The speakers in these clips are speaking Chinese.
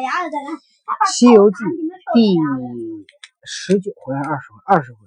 《西游记》第十九回还是二十回？二十回。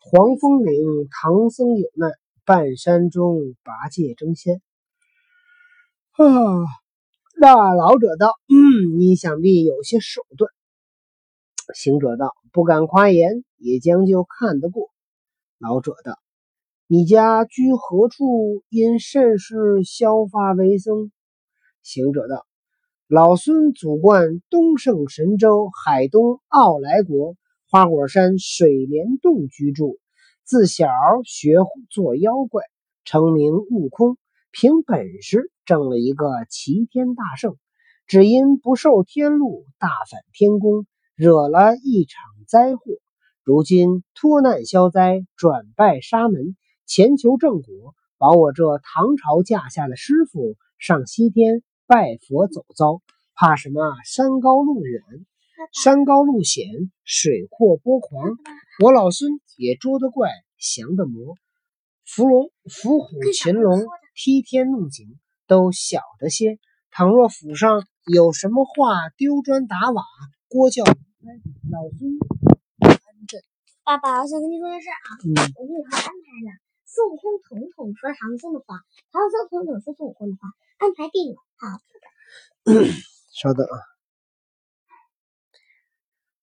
黄风岭唐僧有难，半山中八戒争先。啊，那老者道：“嗯，你想必有些手段。”行者道：“不敢夸言，也将就看得过。”老者道：“你家居何处？因甚事削发为僧？”行者道。老孙祖贯东胜神州海东傲来国花果山水帘洞居住，自小学做妖怪，成名悟空，凭本事挣了一个齐天大圣，只因不受天禄，大反天宫，惹了一场灾祸。如今脱难消灾，转拜沙门，前求正果，保我这唐朝驾下的师傅上西天。拜佛走遭，怕什么？山高路远，山高路险，水阔波狂。我老孙也捉得怪，降得魔。伏龙、伏虎、擒龙，踢天弄井，都晓得些。倘若府上有什么话，丢砖打瓦，锅叫老孙安镇。爸爸，我想跟你说件事啊。嗯。我给你安排了，孙悟空统统说唐僧的话，唐僧统统说孙悟空的话，安排定了。好，稍等啊。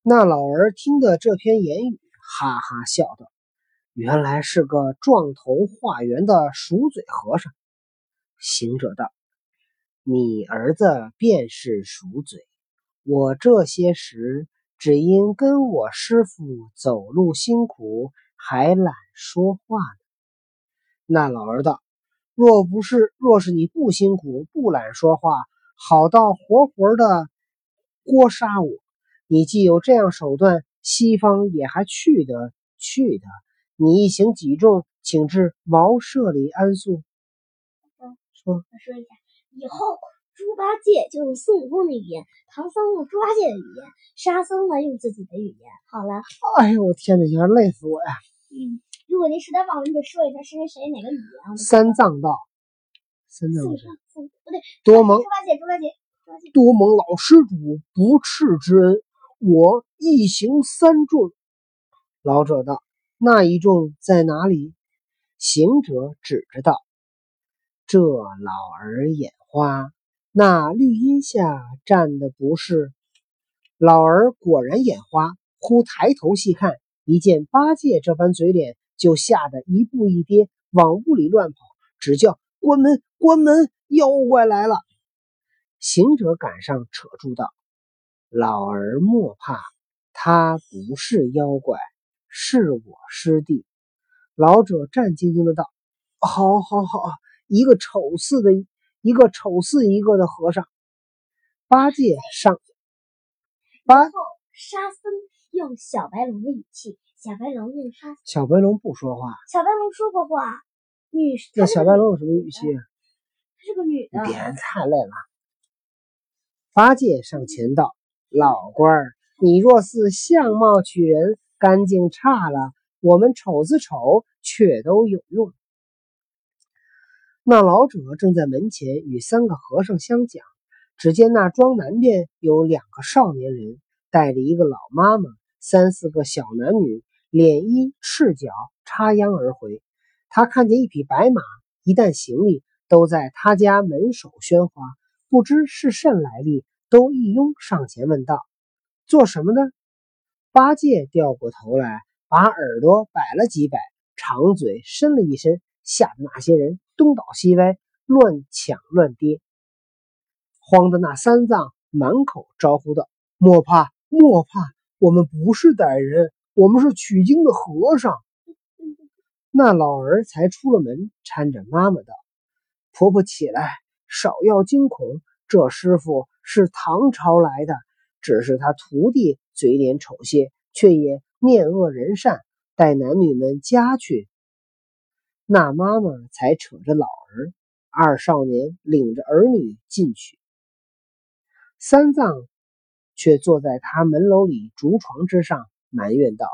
那老儿听的这篇言语，哈哈笑道：“原来是个撞头化圆的鼠嘴和尚。”行者道：“你儿子便是鼠嘴，我这些时只因跟我师傅走路辛苦，还懒说话呢。”那老儿道。若不是，若是你不辛苦，不懒说话，好到活活的锅杀我。你既有这样手段，西方也还去得去的。你一行几众，请至茅舍里安宿。说，我说一下，以后猪八戒就用孙悟空的语言，唐僧用猪八戒的语言，沙僧呢用自己的语言。好了。哎呦，我天哪，要累死我呀！嗯。如果您实在忘了，你得说一下是跟谁哪个语言。三藏道：“三藏不不对，多蒙猪八戒，猪八戒，猪八戒。多蒙老施主不斥之恩，我一行三众。”老者道：“那一众在哪里？”行者指着道：“这老儿眼花，那绿荫下站的不是？”老儿果然眼花，忽抬头细看，一见八戒这般嘴脸。就吓得一步一跌，往屋里乱跑，只叫关门关门，妖怪来了！行者赶上，扯住道：“老儿莫怕，他不是妖怪，是我师弟。”老者战兢兢的道：“好，好，好，一个丑似的，一个丑似一个的和尚。”八戒上，八沙僧用小白龙的语气。小白龙那他小白龙不说话。小白龙说过话，女。那小白龙有什么语气？她是个女的。别太累了。八戒上前道：“老官儿，你若是相貌取人，干净差了，我们丑字丑却都有用。”那老者正在门前与三个和尚相讲，只见那庄南边有两个少年人，带着一个老妈妈，三四个小男女。脸衣赤脚插秧而回，他看见一匹白马，一担行李，都在他家门首喧哗，不知是甚来历，都一拥上前问道：“做什么呢？”八戒掉过头来，把耳朵摆了几摆，长嘴伸了一伸，吓得那些人东倒西歪，乱抢乱跌，慌得那三藏满口招呼道：“莫怕，莫怕，我们不是歹人。”我们是取经的和尚。那老儿才出了门，搀着妈妈道：“婆婆起来，少要惊恐。这师傅是唐朝来的，只是他徒弟嘴脸丑些，却也面恶人善，带男女们家去。”那妈妈才扯着老儿，二少年领着儿女进去。三藏却坐在他门楼里竹床之上。埋怨道：“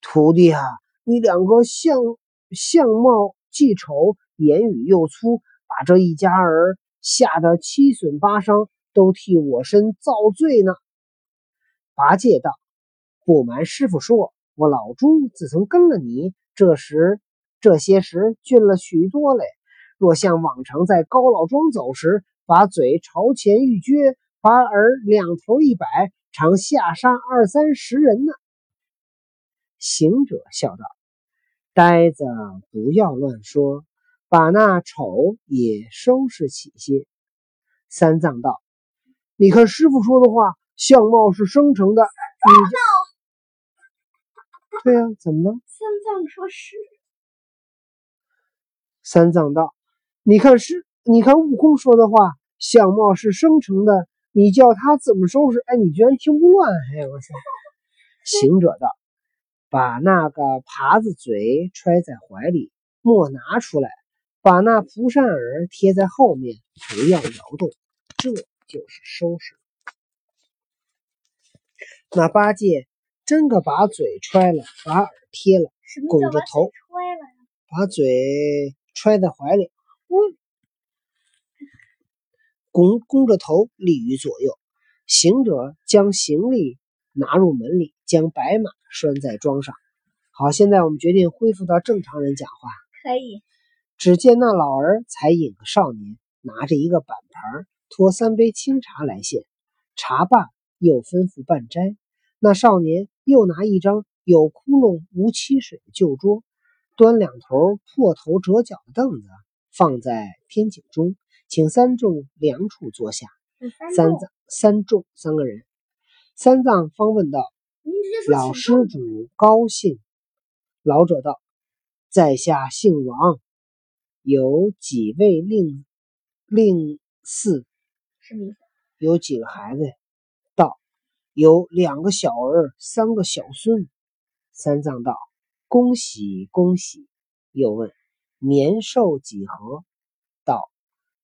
徒弟啊，你两个相相貌既丑，言语又粗，把这一家儿吓得七损八伤，都替我身遭罪呢。八戒道：“不瞒师傅说，我老猪自从跟了你，这时这些时俊了许多嘞。若像往常在高老庄走时，把嘴朝前一撅，把耳两头一摆，常下杀二三十人呢。”行者笑道：“呆子，不要乱说。”把那丑也收拾起些。三藏道：“你看师傅说的话，相貌是生成的。你对呀，怎么了？”三藏说是。三藏道：“你看师，你看悟空说的话，相貌是生成的。你叫他怎么收拾？哎，你居然听不乱！哎，我操！”行者道：“把那个耙子嘴揣在怀里，莫拿出来。”把那蒲扇耳贴在后面，不要摇动，这就是收拾。那八戒真个把嘴揣了，把耳贴了，拱着头，把嘴揣在怀里，拱弓着头立于左右。行者将行李拿入门里，将白马拴在桩上。好，现在我们决定恢复到正常人讲话，可以。只见那老儿才引个少年，拿着一个板盘，托三杯清茶来献。茶罢，又吩咐半斋。那少年又拿一张有窟窿无漆水的旧桌，端两头破头折角的凳子，放在天井中，请三众两处坐下。三藏、三众三个人。三藏方问道：“老施主高姓？”老者道：“在下姓王。”有几位令令嗣？什么意思？有几个孩子？道有两个小儿，三个小孙。三藏道：“恭喜恭喜！”又问：“年寿几何？”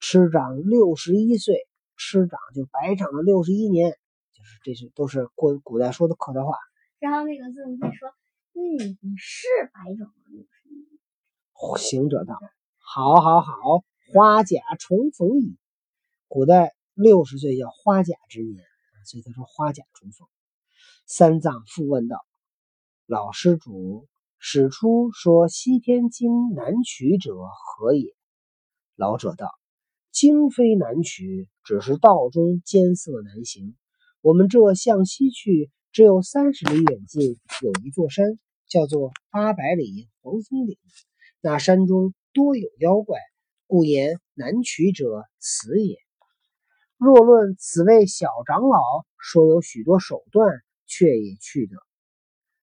道：“吃长六十一岁。”师长就白长了六十一年，就是这是都是过古代说的客套话。然后那个孙悟空说：“嗯，你是白长了六十一年。”行者道。好，好，好，花甲重逢矣。古代六十岁叫花甲之年，所以他说花甲重逢。三藏复问道：“老施主，史出说西天经难取者何也？”老者道：“经非难取，只是道中艰涩难行。我们这向西去，只有三十里远近，有一座山，叫做八百里黄风岭。那山中。”多有妖怪，故言难取者此也。若论此位小长老，说有许多手段，却也去得。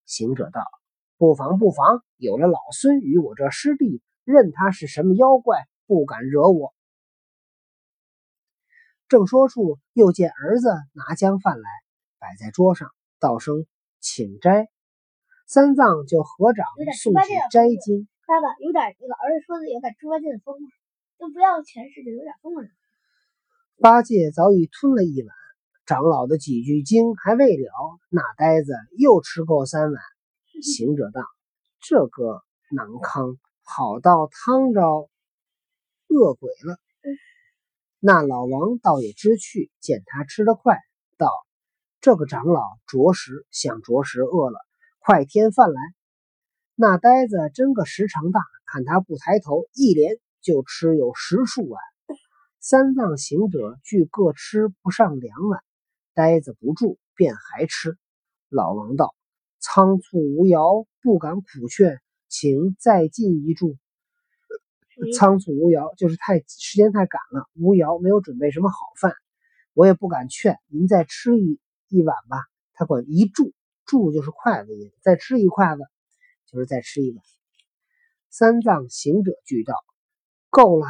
行者道：“不妨不妨，有了老孙与我这师弟，任他是什么妖怪，不敢惹我。”正说处，又见儿子拿将饭来，摆在桌上，道声请斋。三藏就合掌送去斋经。爸爸有点那个儿子说的有点猪八戒的风味，就不要全是，就有点风味。八戒早已吞了一碗，长老的几句经还未了，那呆子又吃够三碗。行者道：“这个囊康好到汤着饿鬼了。”那老王倒也知趣，见他吃得快，道：“这个长老着实想着实饿了，快添饭来。”那呆子真个时长大，看他不抬头，一连就吃有十数碗。三藏行者俱各吃不上两碗，呆子不住，便还吃。老王道：“仓促无肴，不敢苦劝，请再进一箸。”仓促无肴就是太时间太赶了，无肴没有准备什么好饭，我也不敢劝您再吃一一碗吧。他管一箸，箸就是筷子再吃一筷子。就是再吃一碗。三藏行者俱道：“够了。”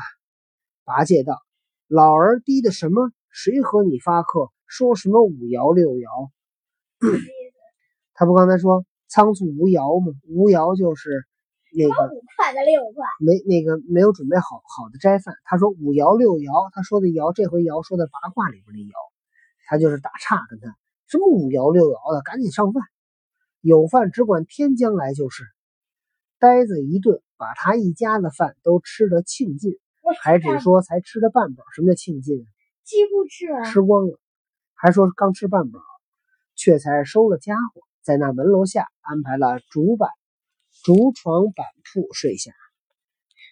八戒道：“老儿低的什么？谁和你发客？说什么五爻六爻？” 他不刚才说仓促无肴吗？无肴就是那个五块的六块，没那个没有准备好好的斋饭。他说五爻六爻，他说的爻这回爻说的八卦里边的爻，他就是打岔跟他什么五爻六爻的，赶紧上饭。有饭只管天将来就是。呆子一顿，把他一家的饭都吃得庆尽。还只说才吃了半饱。什么叫庆尽？几乎吃完，吃光了，还说刚吃半饱，却才收了家伙，在那门楼下安排了竹板、竹床板铺睡下。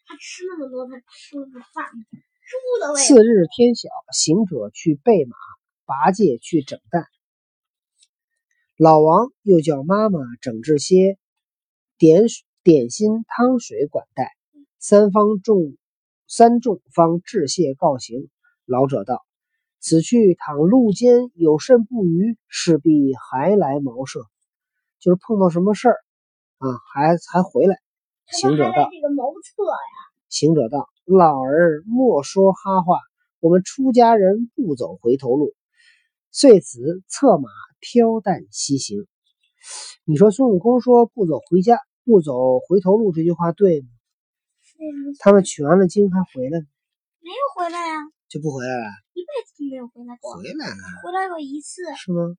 他吃那么多，他吃了个饭，猪的味。次日天晓，行者去备马，拔戒去整蛋。老王又叫妈妈整治些点点心、汤水管待。三方众三众方致谢告行。老者道：“此去倘路间有甚不愉，势必还来茅舍。就是碰到什么事儿啊，还还回来。”行者道：“这个谋策呀。”行者道：“老儿莫说哈话，我们出家人不走回头路。”遂此策马挑担西行。你说孙悟空说不走回家，不走回头路这句话对吗？他们取完了经还回来吗？没有回来呀，就不回来了。一辈子都没有回来过。回来了，回来过一次。是吗？